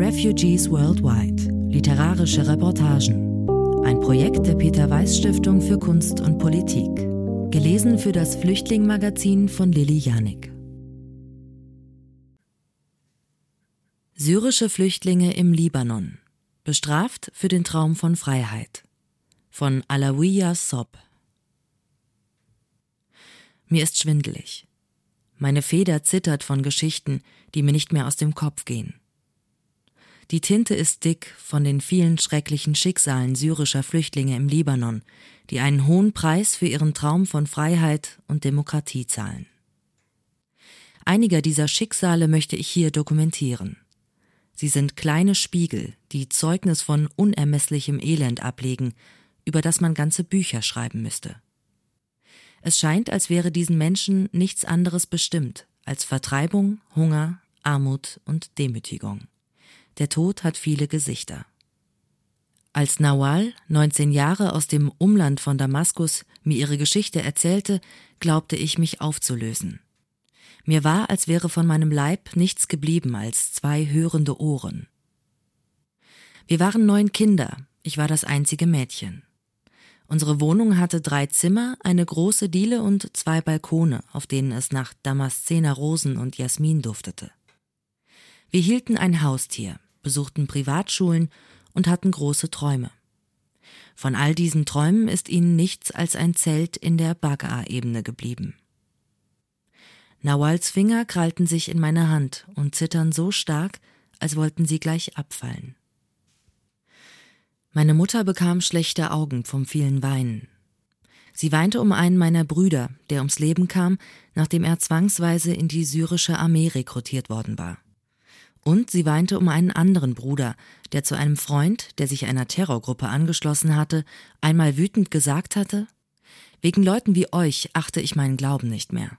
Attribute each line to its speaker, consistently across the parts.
Speaker 1: Refugees Worldwide. Literarische Reportagen. Ein Projekt der Peter Weiß Stiftung für Kunst und Politik. Gelesen für das Flüchtlingmagazin von Lilly Janik. Syrische Flüchtlinge im Libanon. Bestraft für den Traum von Freiheit. Von Alawiya Sob. Mir ist schwindelig. Meine Feder zittert von Geschichten, die mir nicht mehr aus dem Kopf gehen. Die Tinte ist dick von den vielen schrecklichen Schicksalen syrischer Flüchtlinge im Libanon, die einen hohen Preis für ihren Traum von Freiheit und Demokratie zahlen. Einiger dieser Schicksale möchte ich hier dokumentieren. Sie sind kleine Spiegel, die Zeugnis von unermesslichem Elend ablegen, über das man ganze Bücher schreiben müsste. Es scheint, als wäre diesen Menschen nichts anderes bestimmt als Vertreibung, Hunger, Armut und Demütigung. Der Tod hat viele Gesichter. Als Nawal, 19 Jahre aus dem Umland von Damaskus, mir ihre Geschichte erzählte, glaubte ich mich aufzulösen. Mir war, als wäre von meinem Leib nichts geblieben als zwei hörende Ohren. Wir waren neun Kinder, ich war das einzige Mädchen. Unsere Wohnung hatte drei Zimmer, eine große Diele und zwei Balkone, auf denen es nach Damaszener Rosen und Jasmin duftete. Wir hielten ein Haustier, besuchten Privatschulen und hatten große Träume. Von all diesen Träumen ist ihnen nichts als ein Zelt in der Baga-Ebene geblieben. Nawals Finger krallten sich in meine Hand und zittern so stark, als wollten sie gleich abfallen. Meine Mutter bekam schlechte Augen vom vielen Weinen. Sie weinte um einen meiner Brüder, der ums Leben kam, nachdem er zwangsweise in die syrische Armee rekrutiert worden war. Und sie weinte um einen anderen Bruder, der zu einem Freund, der sich einer Terrorgruppe angeschlossen hatte, einmal wütend gesagt hatte Wegen Leuten wie euch achte ich meinen Glauben nicht mehr.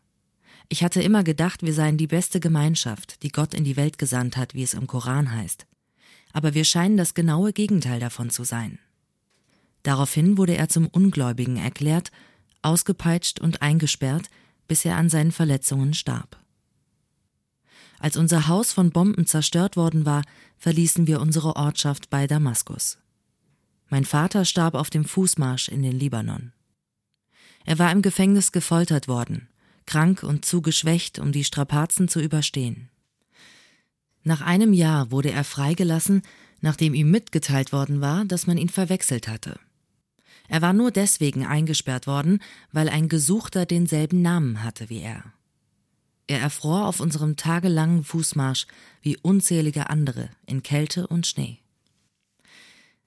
Speaker 1: Ich hatte immer gedacht, wir seien die beste Gemeinschaft, die Gott in die Welt gesandt hat, wie es im Koran heißt aber wir scheinen das genaue Gegenteil davon zu sein. Daraufhin wurde er zum Ungläubigen erklärt, ausgepeitscht und eingesperrt, bis er an seinen Verletzungen starb. Als unser Haus von Bomben zerstört worden war, verließen wir unsere Ortschaft bei Damaskus. Mein Vater starb auf dem Fußmarsch in den Libanon. Er war im Gefängnis gefoltert worden, krank und zu geschwächt, um die Strapazen zu überstehen. Nach einem Jahr wurde er freigelassen, nachdem ihm mitgeteilt worden war, dass man ihn verwechselt hatte. Er war nur deswegen eingesperrt worden, weil ein Gesuchter denselben Namen hatte wie er. Er erfror auf unserem tagelangen Fußmarsch wie unzählige andere in Kälte und Schnee.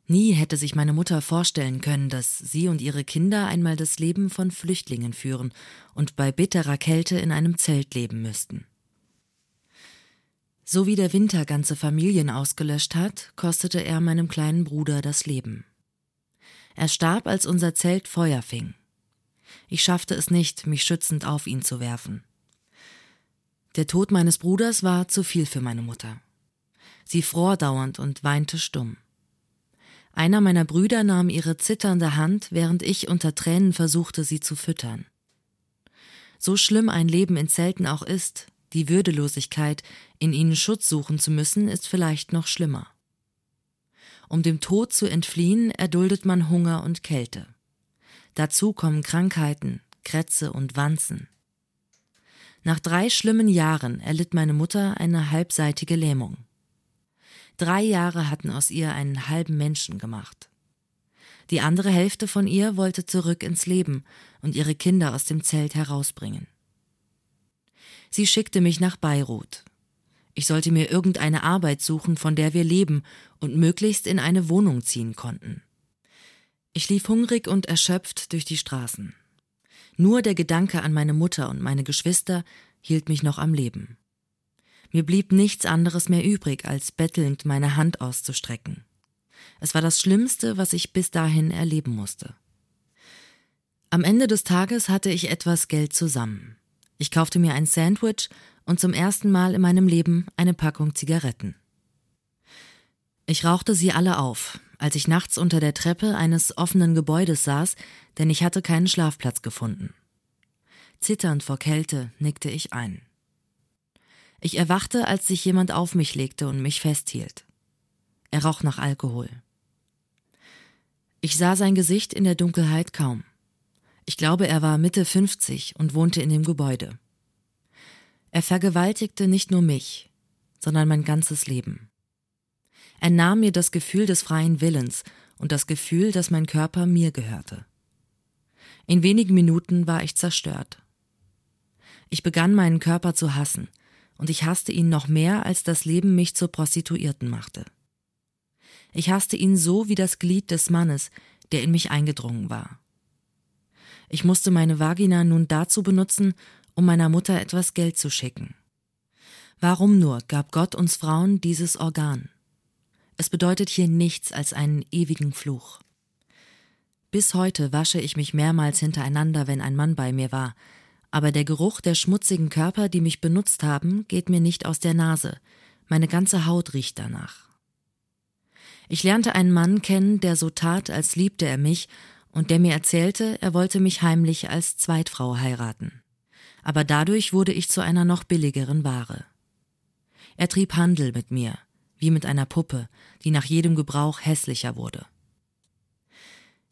Speaker 1: Nie hätte sich meine Mutter vorstellen können, dass sie und ihre Kinder einmal das Leben von Flüchtlingen führen und bei bitterer Kälte in einem Zelt leben müssten. So wie der Winter ganze Familien ausgelöscht hat, kostete er meinem kleinen Bruder das Leben. Er starb, als unser Zelt Feuer fing. Ich schaffte es nicht, mich schützend auf ihn zu werfen. Der Tod meines Bruders war zu viel für meine Mutter. Sie fror dauernd und weinte stumm. Einer meiner Brüder nahm ihre zitternde Hand, während ich unter Tränen versuchte, sie zu füttern. So schlimm ein Leben in Zelten auch ist, die Würdelosigkeit, in ihnen Schutz suchen zu müssen, ist vielleicht noch schlimmer. Um dem Tod zu entfliehen, erduldet man Hunger und Kälte. Dazu kommen Krankheiten, Krätze und Wanzen. Nach drei schlimmen Jahren erlitt meine Mutter eine halbseitige Lähmung. Drei Jahre hatten aus ihr einen halben Menschen gemacht. Die andere Hälfte von ihr wollte zurück ins Leben und ihre Kinder aus dem Zelt herausbringen. Sie schickte mich nach Beirut. Ich sollte mir irgendeine Arbeit suchen, von der wir leben und möglichst in eine Wohnung ziehen konnten. Ich lief hungrig und erschöpft durch die Straßen. Nur der Gedanke an meine Mutter und meine Geschwister hielt mich noch am Leben. Mir blieb nichts anderes mehr übrig, als bettelnd meine Hand auszustrecken. Es war das Schlimmste, was ich bis dahin erleben musste. Am Ende des Tages hatte ich etwas Geld zusammen. Ich kaufte mir ein Sandwich und zum ersten Mal in meinem Leben eine Packung Zigaretten. Ich rauchte sie alle auf, als ich nachts unter der Treppe eines offenen Gebäudes saß, denn ich hatte keinen Schlafplatz gefunden. Zitternd vor Kälte nickte ich ein. Ich erwachte, als sich jemand auf mich legte und mich festhielt. Er roch nach Alkohol. Ich sah sein Gesicht in der Dunkelheit kaum. Ich glaube, er war Mitte 50 und wohnte in dem Gebäude. Er vergewaltigte nicht nur mich, sondern mein ganzes Leben. Er nahm mir das Gefühl des freien Willens und das Gefühl, dass mein Körper mir gehörte. In wenigen Minuten war ich zerstört. Ich begann meinen Körper zu hassen, und ich hasste ihn noch mehr, als das Leben mich zur Prostituierten machte. Ich hasste ihn so wie das Glied des Mannes, der in mich eingedrungen war. Ich musste meine Vagina nun dazu benutzen, um meiner Mutter etwas Geld zu schicken. Warum nur gab Gott uns Frauen dieses Organ? Es bedeutet hier nichts als einen ewigen Fluch. Bis heute wasche ich mich mehrmals hintereinander, wenn ein Mann bei mir war, aber der Geruch der schmutzigen Körper, die mich benutzt haben, geht mir nicht aus der Nase. Meine ganze Haut riecht danach. Ich lernte einen Mann kennen, der so tat, als liebte er mich und der mir erzählte, er wollte mich heimlich als Zweitfrau heiraten. Aber dadurch wurde ich zu einer noch billigeren Ware. Er trieb Handel mit mir, wie mit einer Puppe, die nach jedem Gebrauch hässlicher wurde.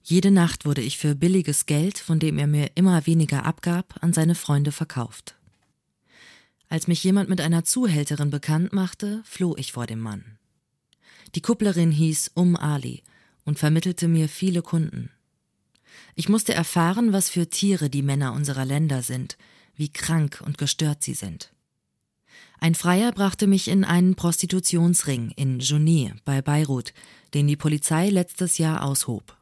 Speaker 1: Jede Nacht wurde ich für billiges Geld, von dem er mir immer weniger abgab, an seine Freunde verkauft. Als mich jemand mit einer Zuhälterin bekannt machte, floh ich vor dem Mann. Die Kupplerin hieß Um Ali und vermittelte mir viele Kunden. Ich musste erfahren, was für Tiere die Männer unserer Länder sind, wie krank und gestört sie sind. Ein Freier brachte mich in einen Prostitutionsring in Jounieh bei Beirut, den die Polizei letztes Jahr aushob.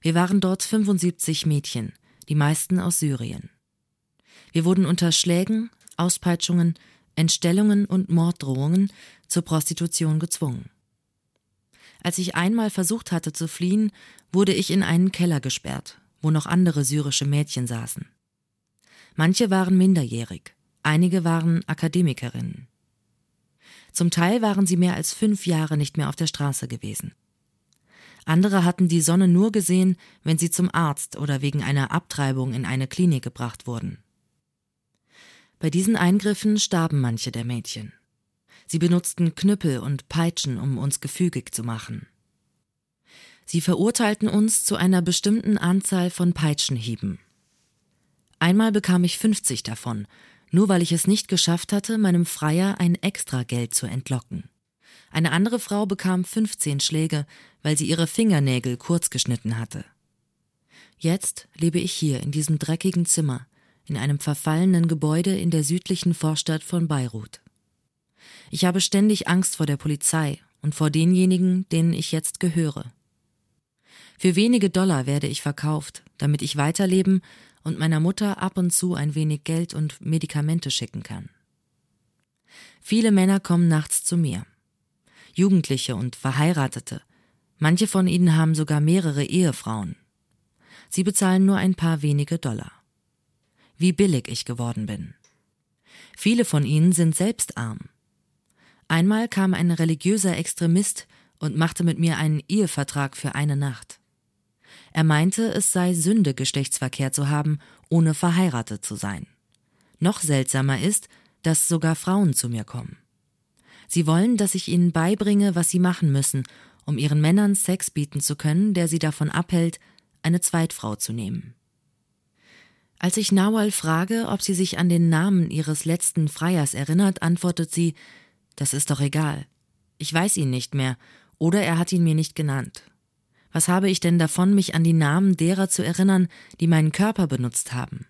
Speaker 1: Wir waren dort 75 Mädchen, die meisten aus Syrien. Wir wurden unter Schlägen, Auspeitschungen, Entstellungen und Morddrohungen zur Prostitution gezwungen. Als ich einmal versucht hatte zu fliehen, wurde ich in einen Keller gesperrt, wo noch andere syrische Mädchen saßen. Manche waren minderjährig, einige waren Akademikerinnen. Zum Teil waren sie mehr als fünf Jahre nicht mehr auf der Straße gewesen. Andere hatten die Sonne nur gesehen, wenn sie zum Arzt oder wegen einer Abtreibung in eine Klinik gebracht wurden. Bei diesen Eingriffen starben manche der Mädchen. Sie benutzten Knüppel und Peitschen, um uns gefügig zu machen. Sie verurteilten uns zu einer bestimmten Anzahl von Peitschenhieben. Einmal bekam ich 50 davon, nur weil ich es nicht geschafft hatte, meinem Freier ein Extrageld zu entlocken. Eine andere Frau bekam 15 Schläge, weil sie ihre Fingernägel kurz geschnitten hatte. Jetzt lebe ich hier in diesem dreckigen Zimmer, in einem verfallenen Gebäude in der südlichen Vorstadt von Beirut. Ich habe ständig Angst vor der Polizei und vor denjenigen, denen ich jetzt gehöre. Für wenige Dollar werde ich verkauft, damit ich weiterleben und meiner Mutter ab und zu ein wenig Geld und Medikamente schicken kann. Viele Männer kommen nachts zu mir. Jugendliche und Verheiratete. Manche von ihnen haben sogar mehrere Ehefrauen. Sie bezahlen nur ein paar wenige Dollar. Wie billig ich geworden bin. Viele von ihnen sind selbst arm. Einmal kam ein religiöser Extremist und machte mit mir einen Ehevertrag für eine Nacht. Er meinte, es sei Sünde, Geschlechtsverkehr zu haben, ohne verheiratet zu sein. Noch seltsamer ist, dass sogar Frauen zu mir kommen. Sie wollen, dass ich ihnen beibringe, was sie machen müssen, um ihren Männern Sex bieten zu können, der sie davon abhält, eine Zweitfrau zu nehmen. Als ich Nawal frage, ob sie sich an den Namen ihres letzten Freiers erinnert, antwortet sie, das ist doch egal. Ich weiß ihn nicht mehr, oder er hat ihn mir nicht genannt. Was habe ich denn davon, mich an die Namen derer zu erinnern, die meinen Körper benutzt haben?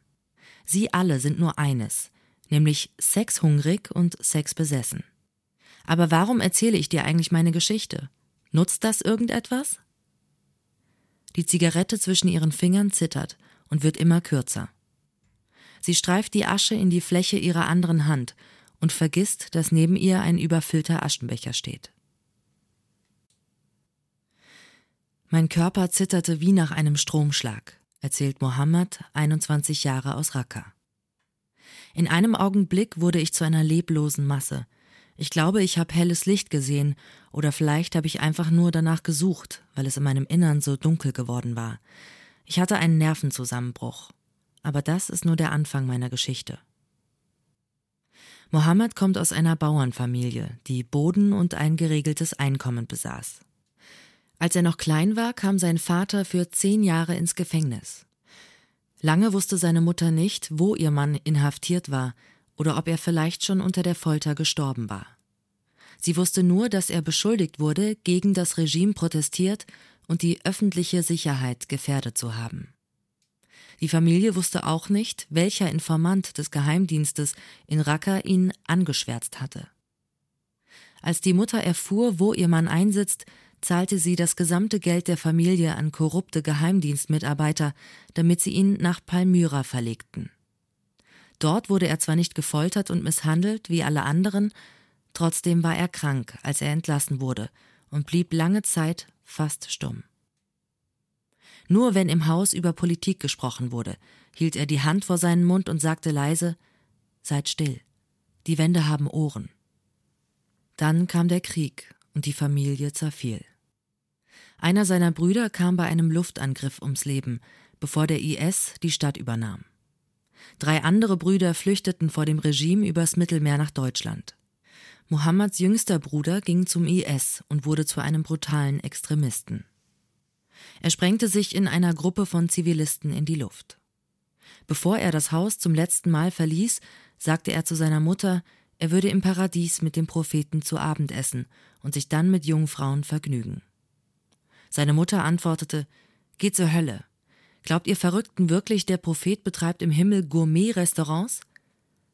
Speaker 1: Sie alle sind nur eines, nämlich sexhungrig und sexbesessen. Aber warum erzähle ich dir eigentlich meine Geschichte? Nutzt das irgendetwas? Die Zigarette zwischen ihren Fingern zittert und wird immer kürzer. Sie streift die Asche in die Fläche ihrer anderen Hand und vergisst, dass neben ihr ein überfüllter Aschenbecher steht. Mein Körper zitterte wie nach einem Stromschlag, erzählt Mohammed, 21 Jahre aus Raqqa. In einem Augenblick wurde ich zu einer leblosen Masse, ich glaube, ich habe helles Licht gesehen, oder vielleicht habe ich einfach nur danach gesucht, weil es in meinem Innern so dunkel geworden war. Ich hatte einen Nervenzusammenbruch. Aber das ist nur der Anfang meiner Geschichte. Mohammed kommt aus einer Bauernfamilie, die Boden und ein geregeltes Einkommen besaß. Als er noch klein war, kam sein Vater für zehn Jahre ins Gefängnis. Lange wusste seine Mutter nicht, wo ihr Mann inhaftiert war oder ob er vielleicht schon unter der Folter gestorben war. Sie wusste nur, dass er beschuldigt wurde, gegen das Regime protestiert und die öffentliche Sicherheit gefährdet zu haben. Die Familie wusste auch nicht, welcher Informant des Geheimdienstes in Raqqa ihn angeschwärzt hatte. Als die Mutter erfuhr, wo ihr Mann einsitzt, zahlte sie das gesamte Geld der Familie an korrupte Geheimdienstmitarbeiter, damit sie ihn nach Palmyra verlegten. Dort wurde er zwar nicht gefoltert und misshandelt wie alle anderen, trotzdem war er krank, als er entlassen wurde und blieb lange Zeit fast stumm. Nur wenn im Haus über Politik gesprochen wurde, hielt er die Hand vor seinen Mund und sagte leise Seid still, die Wände haben Ohren. Dann kam der Krieg und die Familie zerfiel. Einer seiner Brüder kam bei einem Luftangriff ums Leben, bevor der IS die Stadt übernahm. Drei andere Brüder flüchteten vor dem Regime übers Mittelmeer nach Deutschland. Mohammeds jüngster Bruder ging zum IS und wurde zu einem brutalen Extremisten. Er sprengte sich in einer Gruppe von Zivilisten in die Luft. Bevor er das Haus zum letzten Mal verließ, sagte er zu seiner Mutter, er würde im Paradies mit dem Propheten zu Abend essen und sich dann mit Jungfrauen vergnügen. Seine Mutter antwortete Geht zur Hölle. Glaubt ihr Verrückten wirklich, der Prophet betreibt im Himmel Gourmet-Restaurants?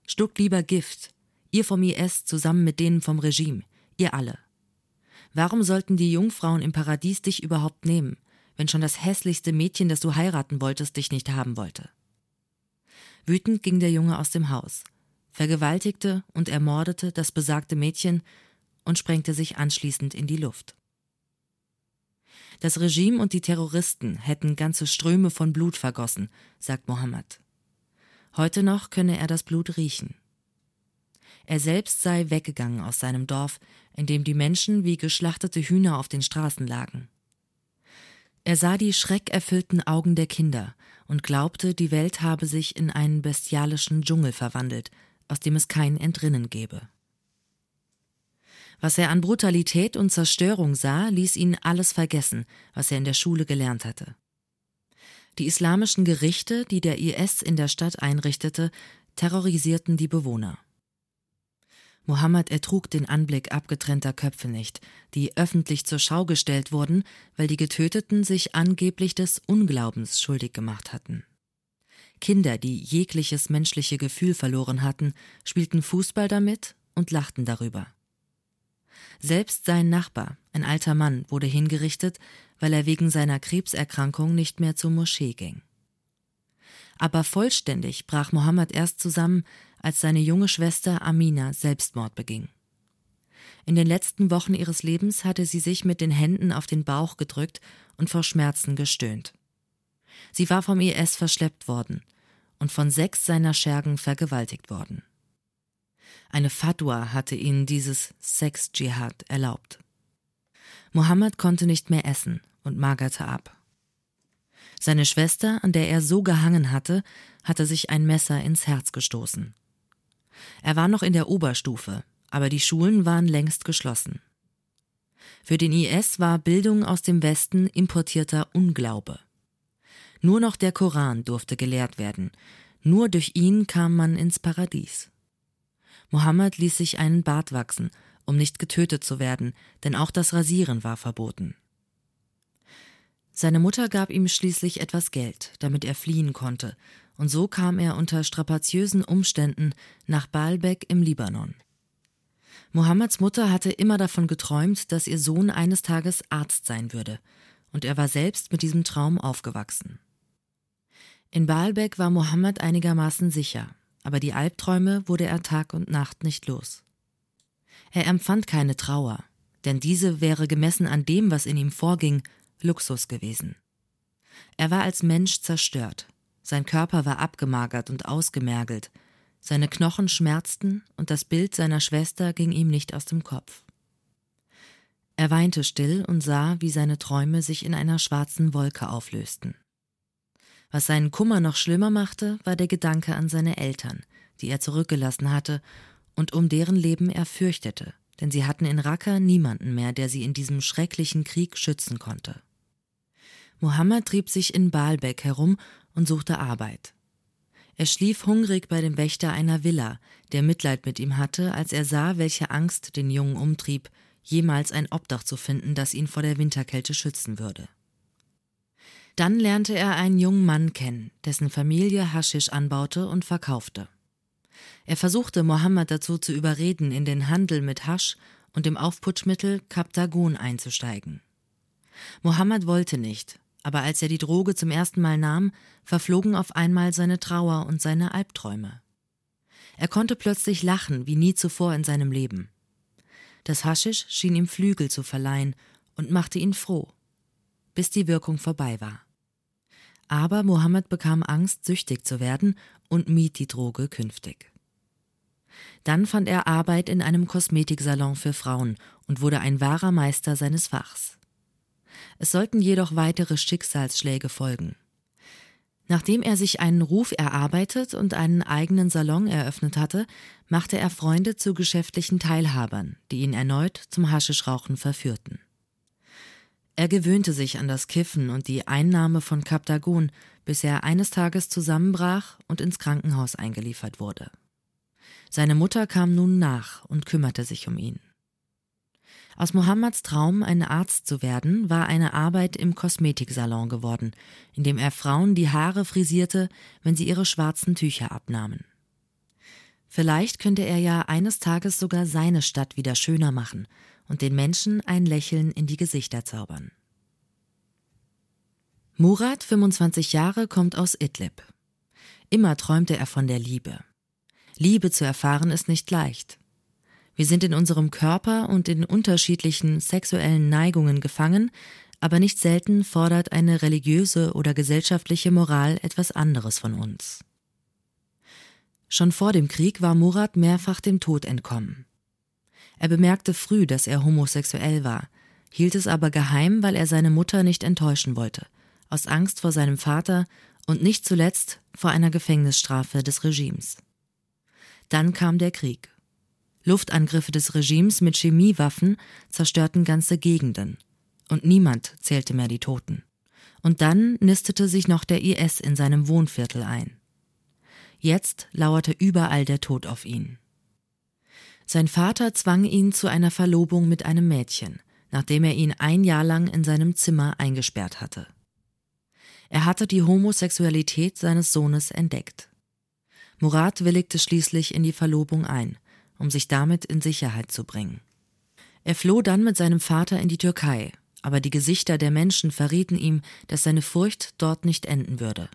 Speaker 1: Stuckt lieber Gift, ihr vom IS zusammen mit denen vom Regime, ihr alle. Warum sollten die Jungfrauen im Paradies dich überhaupt nehmen, wenn schon das hässlichste Mädchen, das du heiraten wolltest, dich nicht haben wollte? Wütend ging der Junge aus dem Haus, vergewaltigte und ermordete das besagte Mädchen und sprengte sich anschließend in die Luft. Das Regime und die Terroristen hätten ganze Ströme von Blut vergossen, sagt Mohammed. Heute noch könne er das Blut riechen. Er selbst sei weggegangen aus seinem Dorf, in dem die Menschen wie geschlachtete Hühner auf den Straßen lagen. Er sah die schreckerfüllten Augen der Kinder und glaubte, die Welt habe sich in einen bestialischen Dschungel verwandelt, aus dem es kein Entrinnen gäbe. Was er an Brutalität und Zerstörung sah, ließ ihn alles vergessen, was er in der Schule gelernt hatte. Die islamischen Gerichte, die der IS in der Stadt einrichtete, terrorisierten die Bewohner. Mohammed ertrug den Anblick abgetrennter Köpfe nicht, die öffentlich zur Schau gestellt wurden, weil die Getöteten sich angeblich des Unglaubens schuldig gemacht hatten. Kinder, die jegliches menschliche Gefühl verloren hatten, spielten Fußball damit und lachten darüber. Selbst sein Nachbar, ein alter Mann, wurde hingerichtet, weil er wegen seiner Krebserkrankung nicht mehr zur Moschee ging. Aber vollständig brach Mohammed erst zusammen, als seine junge Schwester Amina Selbstmord beging. In den letzten Wochen ihres Lebens hatte sie sich mit den Händen auf den Bauch gedrückt und vor Schmerzen gestöhnt. Sie war vom IS verschleppt worden und von sechs seiner Schergen vergewaltigt worden. Eine Fatwa hatte ihnen dieses Sex-Dschihad erlaubt. Mohammed konnte nicht mehr essen und magerte ab. Seine Schwester, an der er so gehangen hatte, hatte sich ein Messer ins Herz gestoßen. Er war noch in der Oberstufe, aber die Schulen waren längst geschlossen. Für den IS war Bildung aus dem Westen importierter Unglaube. Nur noch der Koran durfte gelehrt werden, nur durch ihn kam man ins Paradies. Mohammed ließ sich einen Bart wachsen, um nicht getötet zu werden, denn auch das Rasieren war verboten. Seine Mutter gab ihm schließlich etwas Geld, damit er fliehen konnte, und so kam er unter strapaziösen Umständen nach Baalbek im Libanon. Mohammeds Mutter hatte immer davon geträumt, dass ihr Sohn eines Tages Arzt sein würde, und er war selbst mit diesem Traum aufgewachsen. In Baalbek war Mohammed einigermaßen sicher, aber die Albträume wurde er Tag und Nacht nicht los. Er empfand keine Trauer, denn diese wäre gemessen an dem, was in ihm vorging, Luxus gewesen. Er war als Mensch zerstört, sein Körper war abgemagert und ausgemergelt, seine Knochen schmerzten und das Bild seiner Schwester ging ihm nicht aus dem Kopf. Er weinte still und sah, wie seine Träume sich in einer schwarzen Wolke auflösten. Was seinen Kummer noch schlimmer machte, war der Gedanke an seine Eltern, die er zurückgelassen hatte und um deren Leben er fürchtete, denn sie hatten in Raqqa niemanden mehr, der sie in diesem schrecklichen Krieg schützen konnte. Mohammed trieb sich in Baalbek herum und suchte Arbeit. Er schlief hungrig bei dem Wächter einer Villa, der Mitleid mit ihm hatte, als er sah, welche Angst den Jungen umtrieb, jemals ein Obdach zu finden, das ihn vor der Winterkälte schützen würde. Dann lernte er einen jungen Mann kennen, dessen Familie Haschisch anbaute und verkaufte. Er versuchte Mohammed dazu zu überreden, in den Handel mit Hasch und dem Aufputschmittel Kaptagon einzusteigen. Mohammed wollte nicht, aber als er die Droge zum ersten Mal nahm, verflogen auf einmal seine Trauer und seine Albträume. Er konnte plötzlich lachen wie nie zuvor in seinem Leben. Das Haschisch schien ihm Flügel zu verleihen und machte ihn froh, bis die Wirkung vorbei war. Aber Mohammed bekam Angst, süchtig zu werden und mied die Droge künftig. Dann fand er Arbeit in einem Kosmetiksalon für Frauen und wurde ein wahrer Meister seines Fachs. Es sollten jedoch weitere Schicksalsschläge folgen. Nachdem er sich einen Ruf erarbeitet und einen eigenen Salon eröffnet hatte, machte er Freunde zu geschäftlichen Teilhabern, die ihn erneut zum Haschischrauchen verführten. Er gewöhnte sich an das Kiffen und die Einnahme von Kaptagon, bis er eines Tages zusammenbrach und ins Krankenhaus eingeliefert wurde. Seine Mutter kam nun nach und kümmerte sich um ihn. Aus Mohammeds Traum, ein Arzt zu werden, war eine Arbeit im Kosmetiksalon geworden, in dem er Frauen die Haare frisierte, wenn sie ihre schwarzen Tücher abnahmen. Vielleicht könnte er ja eines Tages sogar seine Stadt wieder schöner machen und den Menschen ein Lächeln in die Gesichter zaubern. Murat, 25 Jahre, kommt aus Idlib. Immer träumte er von der Liebe. Liebe zu erfahren ist nicht leicht. Wir sind in unserem Körper und in unterschiedlichen sexuellen Neigungen gefangen, aber nicht selten fordert eine religiöse oder gesellschaftliche Moral etwas anderes von uns. Schon vor dem Krieg war Murat mehrfach dem Tod entkommen. Er bemerkte früh, dass er homosexuell war, hielt es aber geheim, weil er seine Mutter nicht enttäuschen wollte, aus Angst vor seinem Vater und nicht zuletzt vor einer Gefängnisstrafe des Regimes. Dann kam der Krieg. Luftangriffe des Regimes mit Chemiewaffen zerstörten ganze Gegenden. Und niemand zählte mehr die Toten. Und dann nistete sich noch der IS in seinem Wohnviertel ein. Jetzt lauerte überall der Tod auf ihn. Sein Vater zwang ihn zu einer Verlobung mit einem Mädchen, nachdem er ihn ein Jahr lang in seinem Zimmer eingesperrt hatte. Er hatte die Homosexualität seines Sohnes entdeckt. Murat willigte schließlich in die Verlobung ein, um sich damit in Sicherheit zu bringen. Er floh dann mit seinem Vater in die Türkei, aber die Gesichter der Menschen verrieten ihm, dass seine Furcht dort nicht enden würde.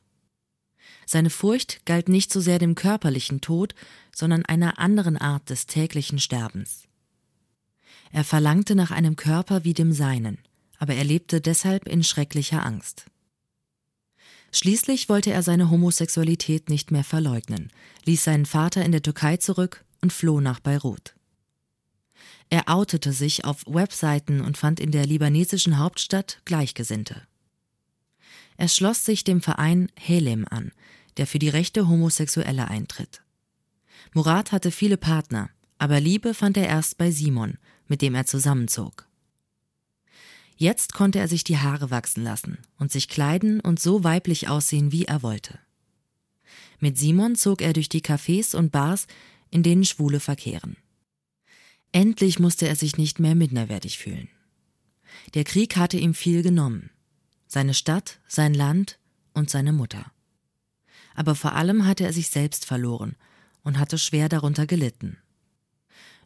Speaker 1: Seine Furcht galt nicht so sehr dem körperlichen Tod, sondern einer anderen Art des täglichen Sterbens. Er verlangte nach einem Körper wie dem seinen, aber er lebte deshalb in schrecklicher Angst. Schließlich wollte er seine Homosexualität nicht mehr verleugnen, ließ seinen Vater in der Türkei zurück und floh nach Beirut. Er outete sich auf Webseiten und fand in der libanesischen Hauptstadt Gleichgesinnte. Er schloss sich dem Verein Helem an, der für die Rechte Homosexuelle eintritt. Murat hatte viele Partner, aber Liebe fand er erst bei Simon, mit dem er zusammenzog. Jetzt konnte er sich die Haare wachsen lassen und sich kleiden und so weiblich aussehen, wie er wollte. Mit Simon zog er durch die Cafés und Bars, in denen Schwule verkehren. Endlich musste er sich nicht mehr minderwertig fühlen. Der Krieg hatte ihm viel genommen. Seine Stadt, sein Land und seine Mutter. Aber vor allem hatte er sich selbst verloren und hatte schwer darunter gelitten.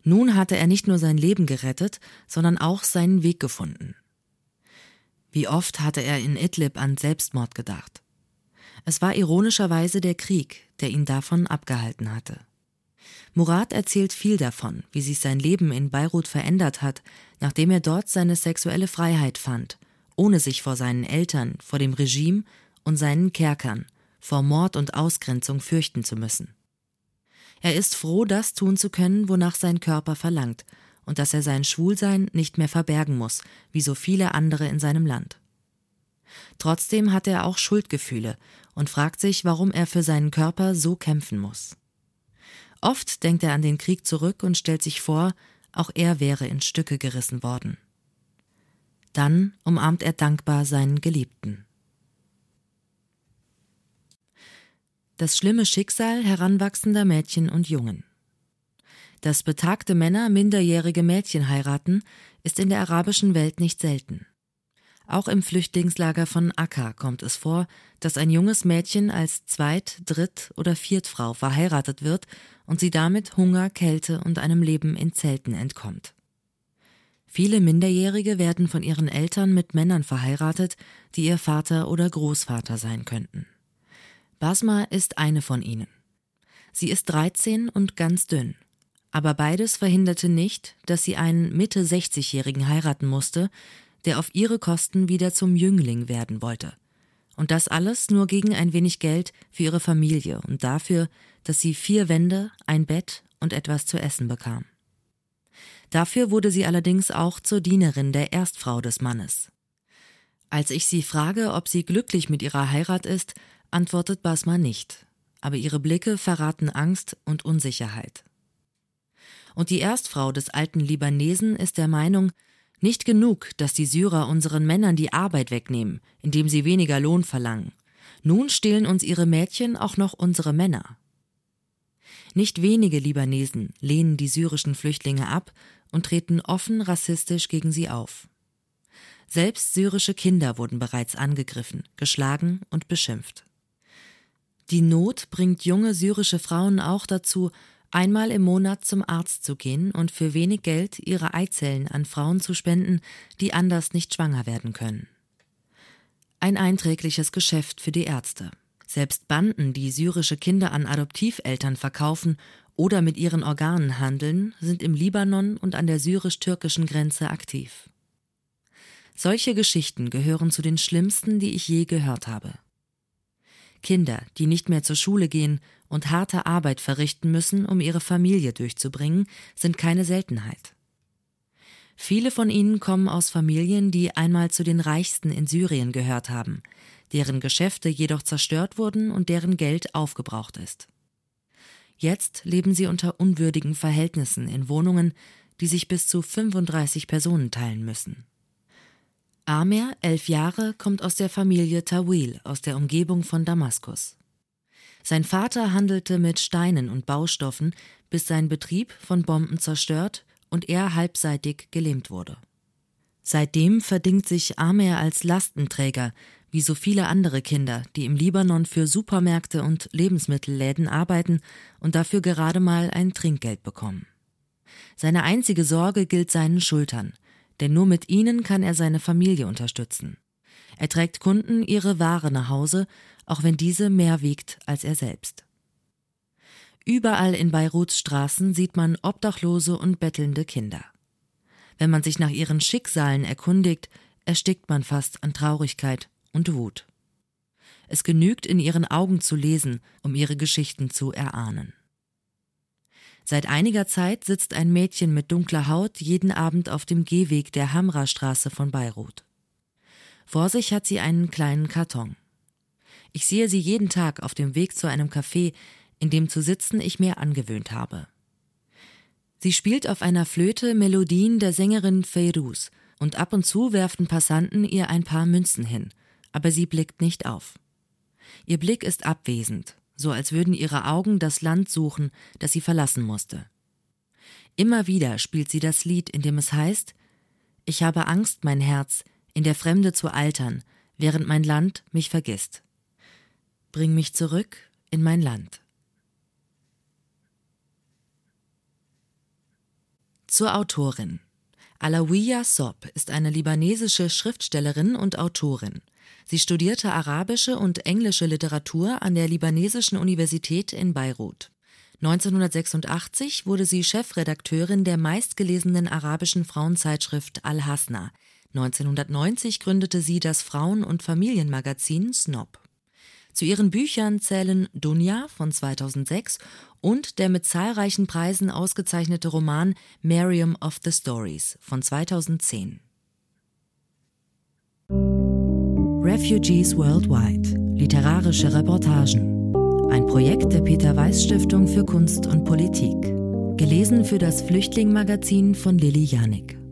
Speaker 1: Nun hatte er nicht nur sein Leben gerettet, sondern auch seinen Weg gefunden. Wie oft hatte er in Idlib an Selbstmord gedacht. Es war ironischerweise der Krieg, der ihn davon abgehalten hatte. Murat erzählt viel davon, wie sich sein Leben in Beirut verändert hat, nachdem er dort seine sexuelle Freiheit fand, ohne sich vor seinen Eltern, vor dem Regime und seinen Kerkern, vor Mord und Ausgrenzung fürchten zu müssen. Er ist froh, das tun zu können, wonach sein Körper verlangt, und dass er sein Schwulsein nicht mehr verbergen muss, wie so viele andere in seinem Land. Trotzdem hat er auch Schuldgefühle und fragt sich, warum er für seinen Körper so kämpfen muss. Oft denkt er an den Krieg zurück und stellt sich vor, auch er wäre in Stücke gerissen worden. Dann umarmt er dankbar seinen Geliebten. Das schlimme Schicksal heranwachsender Mädchen und Jungen. Dass betagte Männer minderjährige Mädchen heiraten, ist in der arabischen Welt nicht selten. Auch im Flüchtlingslager von Akka kommt es vor, dass ein junges Mädchen als Zweit-, Dritt- oder Viertfrau verheiratet wird und sie damit Hunger, Kälte und einem Leben in Zelten entkommt. Viele Minderjährige werden von ihren Eltern mit Männern verheiratet, die ihr Vater oder Großvater sein könnten. Basma ist eine von ihnen. Sie ist 13 und ganz dünn. Aber beides verhinderte nicht, dass sie einen Mitte 60-Jährigen heiraten musste, der auf ihre Kosten wieder zum Jüngling werden wollte. Und das alles nur gegen ein wenig Geld für ihre Familie und dafür, dass sie vier Wände, ein Bett und etwas zu essen bekam. Dafür wurde sie allerdings auch zur Dienerin der Erstfrau des Mannes. Als ich sie frage, ob sie glücklich mit ihrer Heirat ist, antwortet Basma nicht, aber ihre Blicke verraten Angst und Unsicherheit. Und die Erstfrau des alten Libanesen ist der Meinung, nicht genug, dass die Syrer unseren Männern die Arbeit wegnehmen, indem sie weniger Lohn verlangen. Nun stehlen uns ihre Mädchen auch noch unsere Männer. Nicht wenige Libanesen lehnen die syrischen Flüchtlinge ab und treten offen rassistisch gegen sie auf. Selbst syrische Kinder wurden bereits angegriffen, geschlagen und beschimpft. Die Not bringt junge syrische Frauen auch dazu, einmal im Monat zum Arzt zu gehen und für wenig Geld ihre Eizellen an Frauen zu spenden, die anders nicht schwanger werden können. Ein einträgliches Geschäft für die Ärzte. Selbst Banden, die syrische Kinder an Adoptiveltern verkaufen oder mit ihren Organen handeln, sind im Libanon und an der syrisch-türkischen Grenze aktiv. Solche Geschichten gehören zu den schlimmsten, die ich je gehört habe. Kinder, die nicht mehr zur Schule gehen und harte Arbeit verrichten müssen, um ihre Familie durchzubringen, sind keine Seltenheit. Viele von ihnen kommen aus Familien, die einmal zu den reichsten in Syrien gehört haben, deren Geschäfte jedoch zerstört wurden und deren Geld aufgebraucht ist. Jetzt leben sie unter unwürdigen Verhältnissen in Wohnungen, die sich bis zu 35 Personen teilen müssen. Amer, elf Jahre, kommt aus der Familie Tawil aus der Umgebung von Damaskus. Sein Vater handelte mit Steinen und Baustoffen, bis sein Betrieb von Bomben zerstört und er halbseitig gelähmt wurde. Seitdem verdingt sich Amer als Lastenträger, wie so viele andere Kinder, die im Libanon für Supermärkte und Lebensmittelläden arbeiten und dafür gerade mal ein Trinkgeld bekommen. Seine einzige Sorge gilt seinen Schultern, denn nur mit ihnen kann er seine Familie unterstützen. Er trägt Kunden ihre Ware nach Hause, auch wenn diese mehr wiegt als er selbst. Überall in Beiruts Straßen sieht man obdachlose und bettelnde Kinder. Wenn man sich nach ihren Schicksalen erkundigt, erstickt man fast an Traurigkeit und Wut. Es genügt in ihren Augen zu lesen, um ihre Geschichten zu erahnen. Seit einiger Zeit sitzt ein Mädchen mit dunkler Haut jeden Abend auf dem Gehweg der Hamra-Straße von Beirut. Vor sich hat sie einen kleinen Karton. Ich sehe sie jeden Tag auf dem Weg zu einem Café, in dem zu sitzen ich mir angewöhnt habe. Sie spielt auf einer Flöte Melodien der Sängerin Feiruz und ab und zu werfen Passanten ihr ein paar Münzen hin, aber sie blickt nicht auf. Ihr Blick ist abwesend, so als würden ihre Augen das Land suchen, das sie verlassen musste. Immer wieder spielt sie das Lied, in dem es heißt Ich habe Angst, mein Herz, in der Fremde zu altern, während mein Land mich vergisst. Bring mich zurück in mein Land. Zur Autorin. Alawiya Sob ist eine libanesische Schriftstellerin und Autorin. Sie studierte arabische und englische Literatur an der Libanesischen Universität in Beirut. 1986 wurde sie Chefredakteurin der meistgelesenen arabischen Frauenzeitschrift Al-Hasna. 1990 gründete sie das Frauen- und Familienmagazin Snob. Zu ihren Büchern zählen Dunja von 2006 und der mit zahlreichen Preisen ausgezeichnete Roman Mariam of the Stories von 2010. Refugees Worldwide. Literarische Reportagen. Ein Projekt der Peter Weiß Stiftung für Kunst und Politik. Gelesen für das Flüchtlingmagazin von Lilly Janik.